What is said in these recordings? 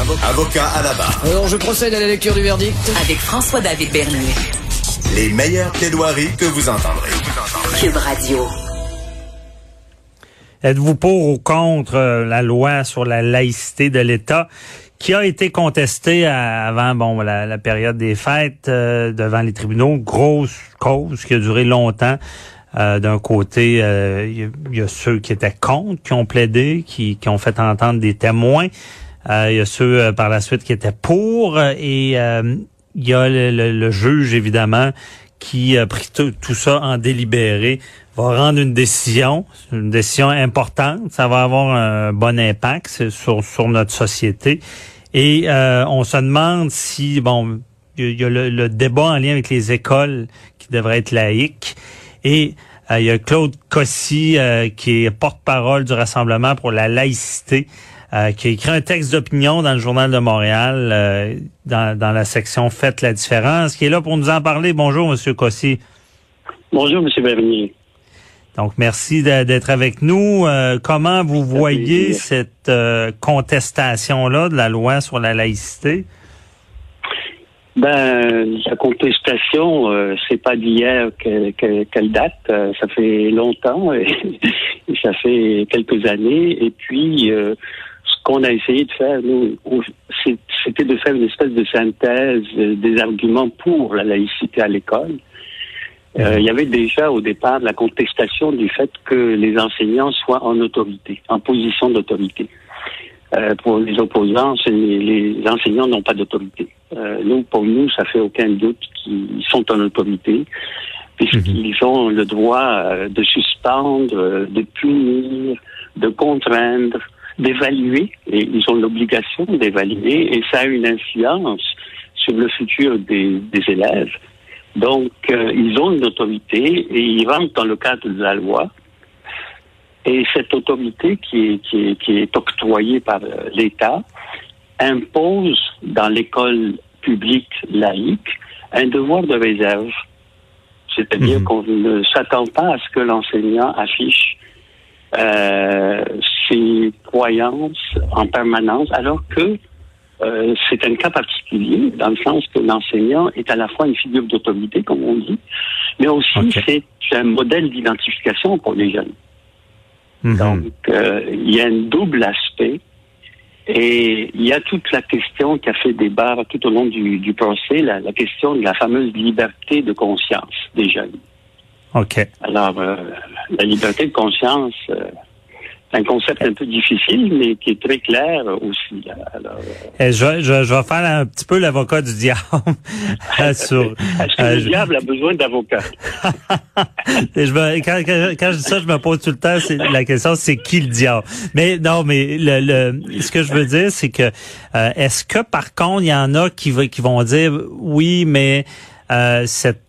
Avocat à la barre. Alors, je procède à la lecture du verdict. Avec François-David Bernier. Les meilleures plaidoiries que vous entendrez. Cube Radio. Êtes-vous pour ou contre euh, la loi sur la laïcité de l'État qui a été contestée avant bon la, la période des fêtes euh, devant les tribunaux, grosse cause qui a duré longtemps. Euh, D'un côté, euh, il y, a- il y a ceux qui étaient contre, qui ont plaidé, qui, qui ont fait entendre des témoins. Euh, il y a ceux euh, par la suite qui étaient pour euh, et il y a le, le- le juge évidemment qui a pris tout, ça en délibéré va rendre une décision, une décision importante. Ça va avoir un bon impact sur, sur notre société. Et euh, on se demande si, bon, il y a le, le débat en lien avec les écoles qui devraient être laïques. Et euh, il y a Claude Cossy, euh, qui est porte-parole du Rassemblement pour la laïcité, euh, qui a écrit un texte d'opinion dans le Journal de Montréal, euh, dans, dans la section Faites la différence, qui est là pour nous en parler. Bonjour, Monsieur Cossy. Bonjour, M. Bernier. Donc, merci d'être avec nous. Euh, comment vous voyez cette euh, contestation-là de la loi sur la laïcité? Ben, la contestation, euh, c'est pas d'hier que- que- qu'elle date. Euh, ça fait longtemps et, et ça fait quelques années. Et puis, euh, qu'on a essayé de faire, nous, c'était de faire une espèce de synthèse euh, des arguments pour la laïcité à l'école. Euh, il y avait déjà au départ la contestation du fait que les enseignants soient en autorité, en position d'autorité. Euh, pour les opposants, les, enseignants n'ont pas d'autorité. Euh, nous, pour nous, ça fait aucun doute qu'ils sont en autorité, puisqu'ils ont le droit euh, de suspendre, euh, de punir, de contraindre, d'évaluer, et ils ont l'obligation d'évaluer, et ça a une influence sur le futur des, des élèves. Donc, euh, ils ont une autorité et ils rentrent dans le cadre de la loi. Et cette autorité qui est, qui est, qui est octroyée par euh, l'État impose dans l'école publique laïque un devoir de réserve. C'est-à-dire Mhm. qu'on ne s'attend pas à ce que l'enseignant affiche euh, ses croyances en permanence, alors que euh, c'est un cas particulier, dans le sens que l'enseignant est à la fois une figure d'autorité, comme on dit, mais aussi c'est un modèle d'identification pour les jeunes. Mhm. Donc, euh, il y a un double aspect. Et il y a toute la question qui a fait débat tout au long du, du procès, la, la question de la fameuse liberté de conscience des jeunes. OK. Alors, euh, la liberté de conscience, un concept un peu difficile, mais qui est très clair aussi. Alors, euh, Eh, je, vais- je, vais- je vais faire un petit peu l'avocat du diable. euh, sur, est-ce que euh, le je- diable a besoin d'avocats? Et je me- quand, quand, quand je dis ça, je me pose tout le temps, c'est la question, c'est qui le diable? Mais non, mais le, le, ce que je veux dire, c'est que euh, est-ce que par contre, il y en a qui, qui vont dire oui, mais euh, cette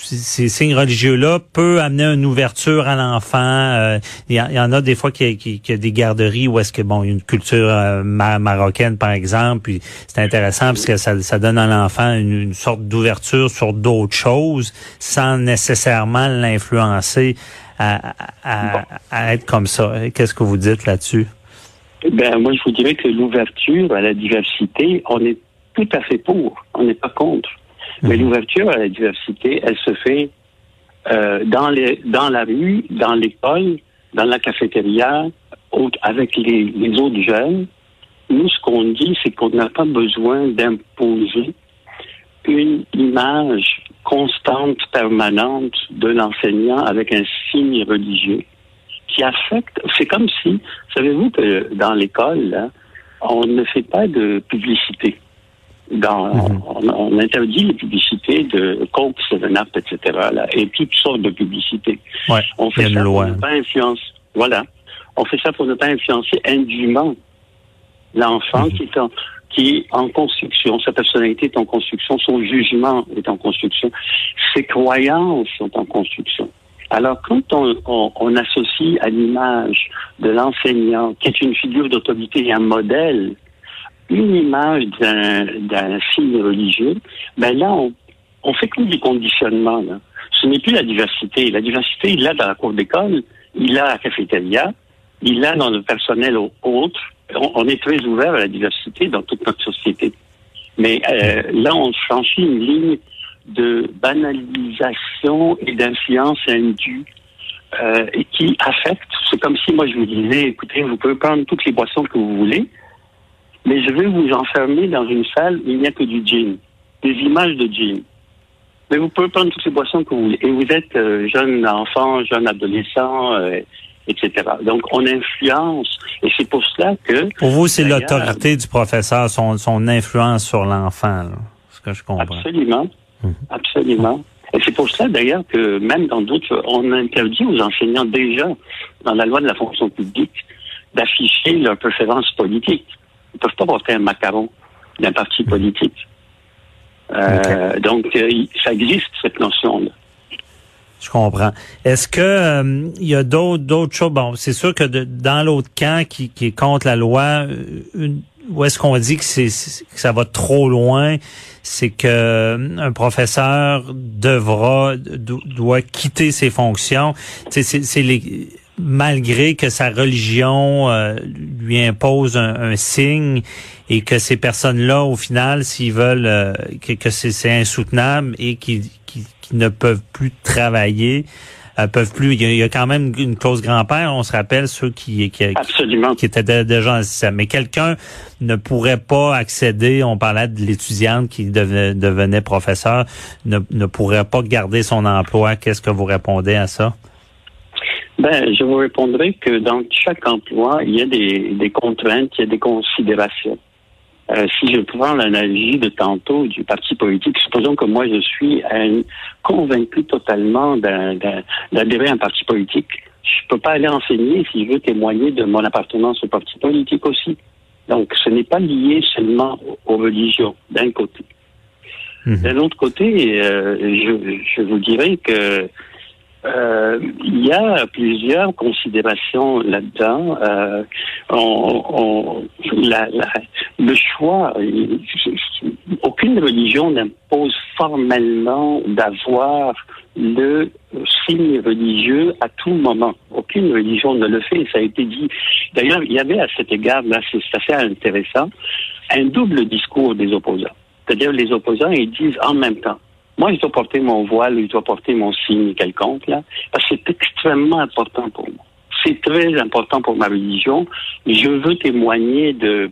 ces signes religieux-là peut amener une ouverture à l'enfant. Euh, Il y, en- il y en a des fois qui, qui, qui a des garderies où est-ce que bon, il y a une culture euh, ma- marocaine par exemple, puis c'est intéressant parce que ça, ça donne à l'enfant une, une sorte d'ouverture sur d'autres choses sans nécessairement l'influencer à, à, à être comme ça. Qu'est-ce que vous dites là-dessus? Ben, moi, je vous dirais que l'ouverture à la diversité, on est tout à fait pour. On n'est pas contre. Mais Mhm. l'ouverture à la diversité, elle se fait euh, dans, les, dans la rue, dans l'école, dans la cafétéria, avec les, les autres jeunes. Nous, ce qu'on dit, c'est qu'on n'a pas besoin d'imposer une image constante, permanente de l'enseignant avec un signe religieux qui affecte. C'est comme si, savez-vous que dans l'école, là, on ne fait pas de publicité. Dans, Mhm. on, on interdit les publicités de Coke, 7-Up, etc. Là, et toutes sortes de publicités. Ouais, On fait ça loi. pour ne pas influencer. Voilà. On fait ça pour ne pas influencer indûment l'enfant Mhm. qui est en qui en construction, sa personnalité est en construction, son jugement est en construction, ses croyances sont en construction. Alors, quand on, on- on associe à l'image de l'enseignant, qui est une figure d'autorité et un modèle, une image d'un d'un signe religieux, ben là, on, on fait comme du conditionnement. Là. Ce n'est plus la diversité. La diversité, il l'a dans la cour d'école, il l'a à la cafétéria, il l'a dans le personnel au- autre, on, on est très ouvert à la diversité dans toute notre société. Mais euh, là, on franchit une ligne de banalisation et d'influence indue euh, qui affecte. C'est comme si moi je vous disais, écoutez, vous pouvez prendre toutes les boissons que vous voulez, mais je vais vous enfermer dans une salle où il n'y a que du gin, des images de gin. Mais vous pouvez prendre toutes les boissons que vous voulez. Et vous êtes euh, jeune enfant, jeune adolescent, euh, etc. Donc on influence. Et c'est pour cela que... Pour vous, c'est l'autorité du professeur, son, son influence sur l'enfant, ce que je comprends. Absolument. Mhm. Absolument. Et c'est pour cela d'ailleurs que même dans d'autres, on interdit aux enseignants déjà, dans la loi de la fonction publique, d'afficher leur préférence politique. Ils ne peuvent pas porter un macaron d'un parti politique. Euh, Donc, euh, ça existe, cette notion-là. Je comprends. Est-ce que euh, il y a d'autres d'autres choses? Bon, c'est sûr que de- dans l'autre camp qui, qui est contre la loi, euh, une- où est-ce qu'on dit que c'est que ça va trop loin, c'est que euh, un professeur devra do- doit quitter ses fonctions. C'est les malgré que sa religion euh, lui impose un, un signe et que ces personnes-là, au final, s'ils veulent euh, que, que c'est c'est insoutenable et qu'ils qu'ils- qu'ils ne peuvent plus travailler, euh, peuvent plus. Il y, a, il y a quand même une clause grand-père. On se rappelle ceux qui qui, Absolument. qui étaient dé- déjà dans le système. Mais quelqu'un ne pourrait pas accéder. On parlait de l'étudiante qui devenait, devenait professeur, ne, ne pourrait pas garder son emploi. Qu'est-ce que vous répondez à ça? Ben, je vous répondrai que dans chaque emploi, il y a des, des contraintes, il y a des considérations. Euh, si je prends l'analogie de tantôt du parti politique, supposons que moi je suis un- convaincu totalement d'adhérer à un parti politique. Je peux pas aller enseigner si je veux témoigner de mon appartenance au parti politique aussi. Donc, ce n'est pas lié seulement aux- aux religions, d'un côté. Mhm. D'un autre côté, euh, je, je vous dirais que euh, il y a plusieurs considérations là-dedans. Euh, on- on- la- la- le choix, aucune religion n'impose formellement d'avoir le signe religieux à tout moment. Aucune religion ne le fait, ça a été dit. D'ailleurs, il y avait à cet égard, là, c'est assez intéressant, un double discours des opposants. C'est-à-dire les opposants, ils disent en même temps, moi, je dois porter mon voile, je dois porter mon signe quelconque, là, parce que c'est extrêmement important pour moi. C'est très important pour ma religion. Je veux témoigner de,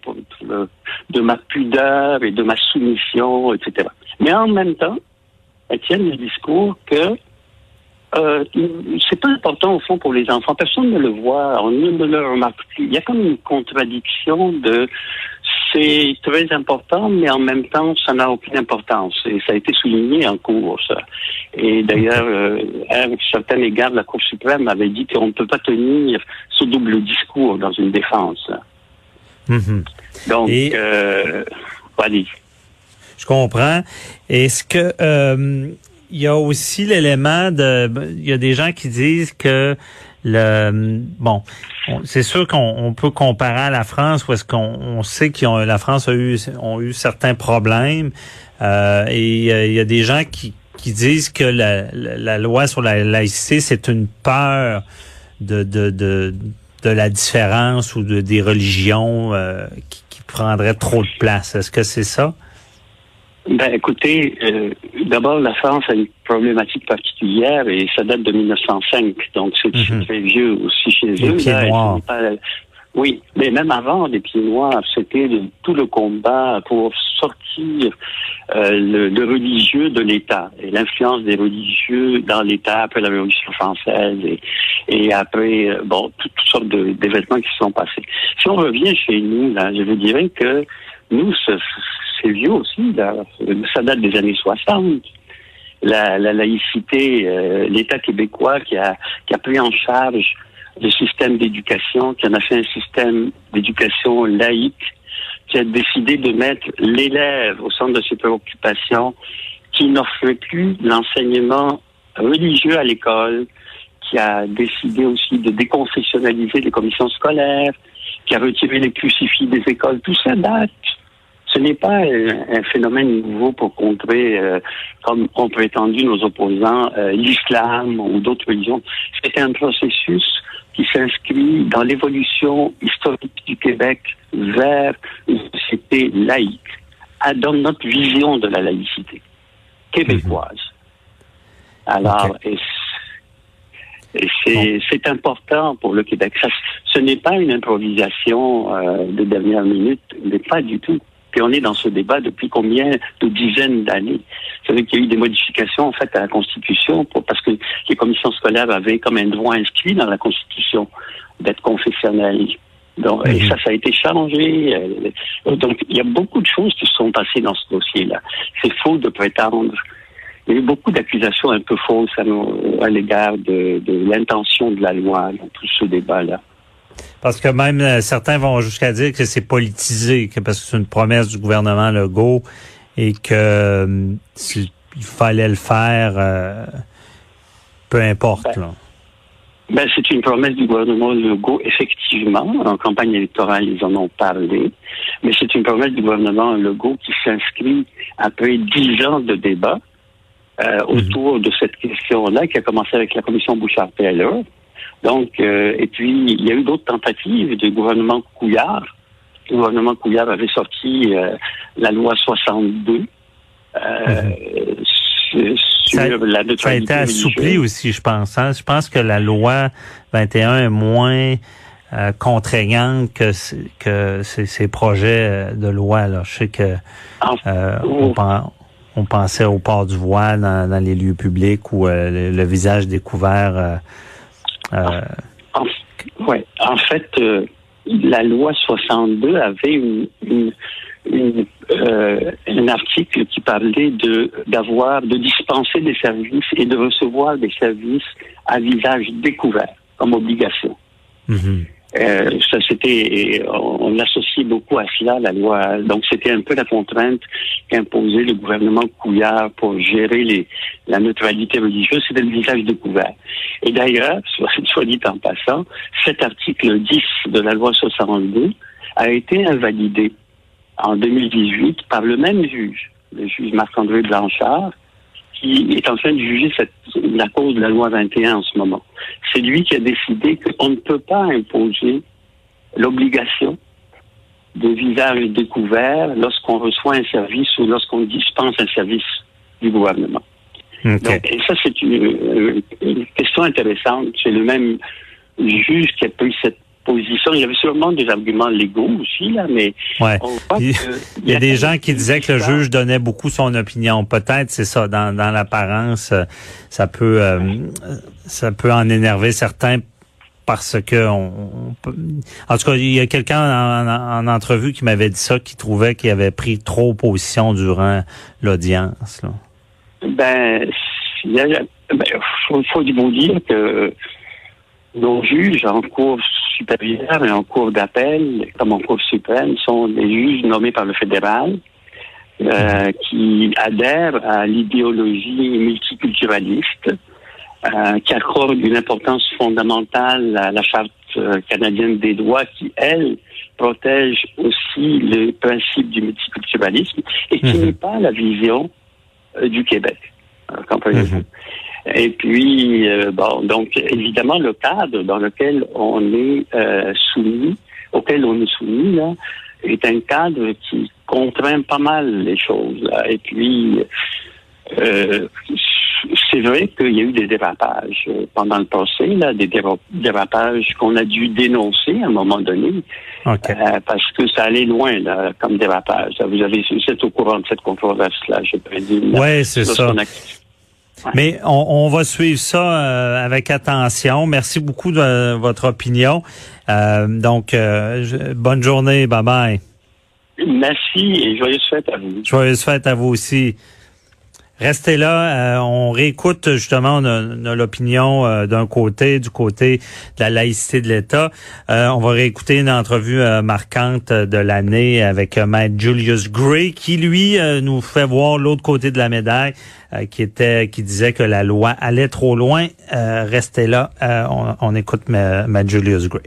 de ma pudeur et de ma soumission, etc. Mais en même temps, elles tiennent le discours que euh, c'est pas important au fond pour les enfants. Personne ne le voit, on ne le remarque plus. Il y a comme une contradiction de c'est très important, mais en même temps, ça n'a aucune importance. Et ça a été souligné en cours, ça. Et d'ailleurs, euh, à un certain égard, la Cour suprême avait dit qu'on ne peut pas tenir ce double discours dans une défense. Mhm. Donc, Et- euh. Je comprends. Est-ce que euh, il y a aussi l'élément de il y a des gens qui disent que le bon on- c'est sûr qu'on on peut comparer à la France où qu'on on sait que la France a eu ont eu certains problèmes euh, et euh, il y a des gens qui qui disent que la, la, loi sur la laïcité c'est une peur de de, de de la différence ou de des religions euh, qui, qui prendraient trop de place. Est-ce que c'est ça? Ben, écoutez, euh, d'abord, la France a une problématique particulière et ça date de 1905, donc c'est Mhm. très vieux aussi chez Les eux. là, pas- Oui, mais même avant les pieds noirs, c'était le- tout le combat pour sortir euh, le, le religieux de l'État et l'influence des religieux dans l'État après la Révolution française et, et après, euh, bon, toutes, toutes sortes de- d'événements qui se sont passés. Si on revient chez nous, là, je vous dirais que nous, ce- c'est vieux aussi, ça date des années 60. La, la laïcité, euh, l'État québécois qui a, qui a pris en charge le système d'éducation, qui en a fait un système d'éducation laïque, qui a décidé de mettre l'élève au centre de ses préoccupations, qui n'offrait plus l'enseignement religieux à l'école, qui a décidé aussi de déconfessionnaliser les commissions scolaires, qui a retiré les crucifix des écoles. Tout ça date. Ce n'est pas un, un phénomène nouveau pour contrer, euh, comme ont prétendu nos opposants, euh, l'islam ou d'autres religions. C'est un processus qui s'inscrit dans l'évolution historique du Québec vers une société laïque, dans notre vision de la laïcité québécoise. Alors, Ok. et c- et c'est c'est important pour le Québec. Ça, ce n'est pas une improvisation euh, de dernière minute, mais pas du tout. Puis on est dans ce débat depuis combien de dizaines d'années? Vous savez qu'il y a eu des modifications en fait à la Constitution pour, parce que les commissions scolaires avaient comme un droit inscrit dans la Constitution d'être confessionnelles. Donc, Et Mhm. ça, ça a été changé. Euh, Donc, il y a beaucoup de choses qui sont passées dans ce dossier-là. C'est faux de prétendre. Il y a eu beaucoup d'accusations un peu fausses à, l'égard de, de l'intention de la loi dans tout ce débat-là. Parce que même euh, certains vont jusqu'à dire que c'est politisé, que parce que c'est une promesse du gouvernement Legault et que euh, c'est- il fallait le faire, euh, peu importe. Ben, là. Ben, c'est une promesse du gouvernement Legault, effectivement. En campagne électorale, ils en ont parlé. Mais c'est une promesse du gouvernement Legault qui s'inscrit après dix ans de débat euh, autour de cette question-là, qui a commencé avec la commission Bouchard-Taylor. Donc, euh, et puis, il y a eu d'autres tentatives du gouvernement Couillard. Le gouvernement Couillard avait sorti euh, la loi 62 euh, sur, sur Ça- la Ça a été assoupli aussi, je pense. hein. Je pense que la loi 21 est moins euh, contraignante que, que ces, ces projets euh, de loi. Là. Je sais que En- on, pen- on pensait au port du voile dans, dans les lieux publics ou euh, le, le visage découvert. euh, euh, En, ouais. en fait, euh, la loi 62 avait une, une- une, un article qui parlait de d'avoir de dispenser des services et de recevoir des services à visage découvert comme obligation. mhm. Euh, ça c'était on, on l'associait beaucoup à cela la loi. Donc c'était un peu la contrainte qu'imposait le gouvernement Couillard pour gérer les la neutralité religieuse. C'était le visage découvert. Et d'ailleurs soit, soit dit en passant cet article 10 de la loi 62 a été invalidé en 2018 par le même juge le juge Marc-André Blanchard qui est en train de juger cette, la cause de la loi 21 en ce moment. C'est lui qui a décidé qu'on ne peut pas imposer l'obligation de visage découvert lorsqu'on reçoit un service ou lorsqu'on dispense un service du gouvernement. Donc, et ça, c'est une, une- une question intéressante. C'est le même juge qui a pris cette position. Il y avait sûrement des arguments légaux aussi, là, mais Ouais. on voit Il- que- Il y a des gens qui disaient que le juge donnait beaucoup son opinion. Peut-être, c'est ça, dans, dans l'apparence, euh, ça peut euh, ça peut en énerver certains parce que on, on peut- en tout cas, il y a quelqu'un en, en- en entrevue qui m'avait dit ça, qui trouvait qu'il avait pris trop position durant l'audience. là. Ben, il a, ben, faut, faut vous dire que nos juges en cour supérieure et en cour d'appel, comme en cour suprême, sont des juges nommés par le fédéral euh, qui adhèrent à l'idéologie multiculturaliste, euh, qui accorde une importance fondamentale à la charte euh, canadienne des droits, qui elle protège aussi le principe du multiculturalisme et qui Mhm. n'est pas la vision euh, du Québec. Comprenez-vous? Mhm. Et puis, euh, bon, donc évidemment, le cadre dans lequel on est euh, soumis, auquel on est soumis, là, est un cadre qui contraint pas mal les choses. là. Et puis, euh, c'est vrai qu'il y a eu des dérapages euh, pendant le procès, là, des déra- dérapages qu'on a dû dénoncer à un moment donné, OK. euh, parce que ça allait loin là, comme dérapage. Vous avez, vous êtes au courant de cette controverse-là, je présume. Ouais, c'est ça. Mais on, on va suivre ça euh, avec attention. Merci beaucoup de votre opinion. Euh, donc, euh, je- bonne journée. Bye bye. Merci et joyeuse fête à vous. Joyeuse fête à vous aussi. Restez là, euh, on réécoute justement on a- on a l'opinion euh, d'un côté, du côté de la laïcité de l'État. Euh, on va réécouter une entrevue euh, marquante de l'année avec euh, Maître Julius Gray, qui lui euh, nous fait voir l'autre côté de la médaille, euh, qui était, qui disait que la loi allait trop loin. Euh, restez là, euh, on, écoute Ma- Maître Julius Gray.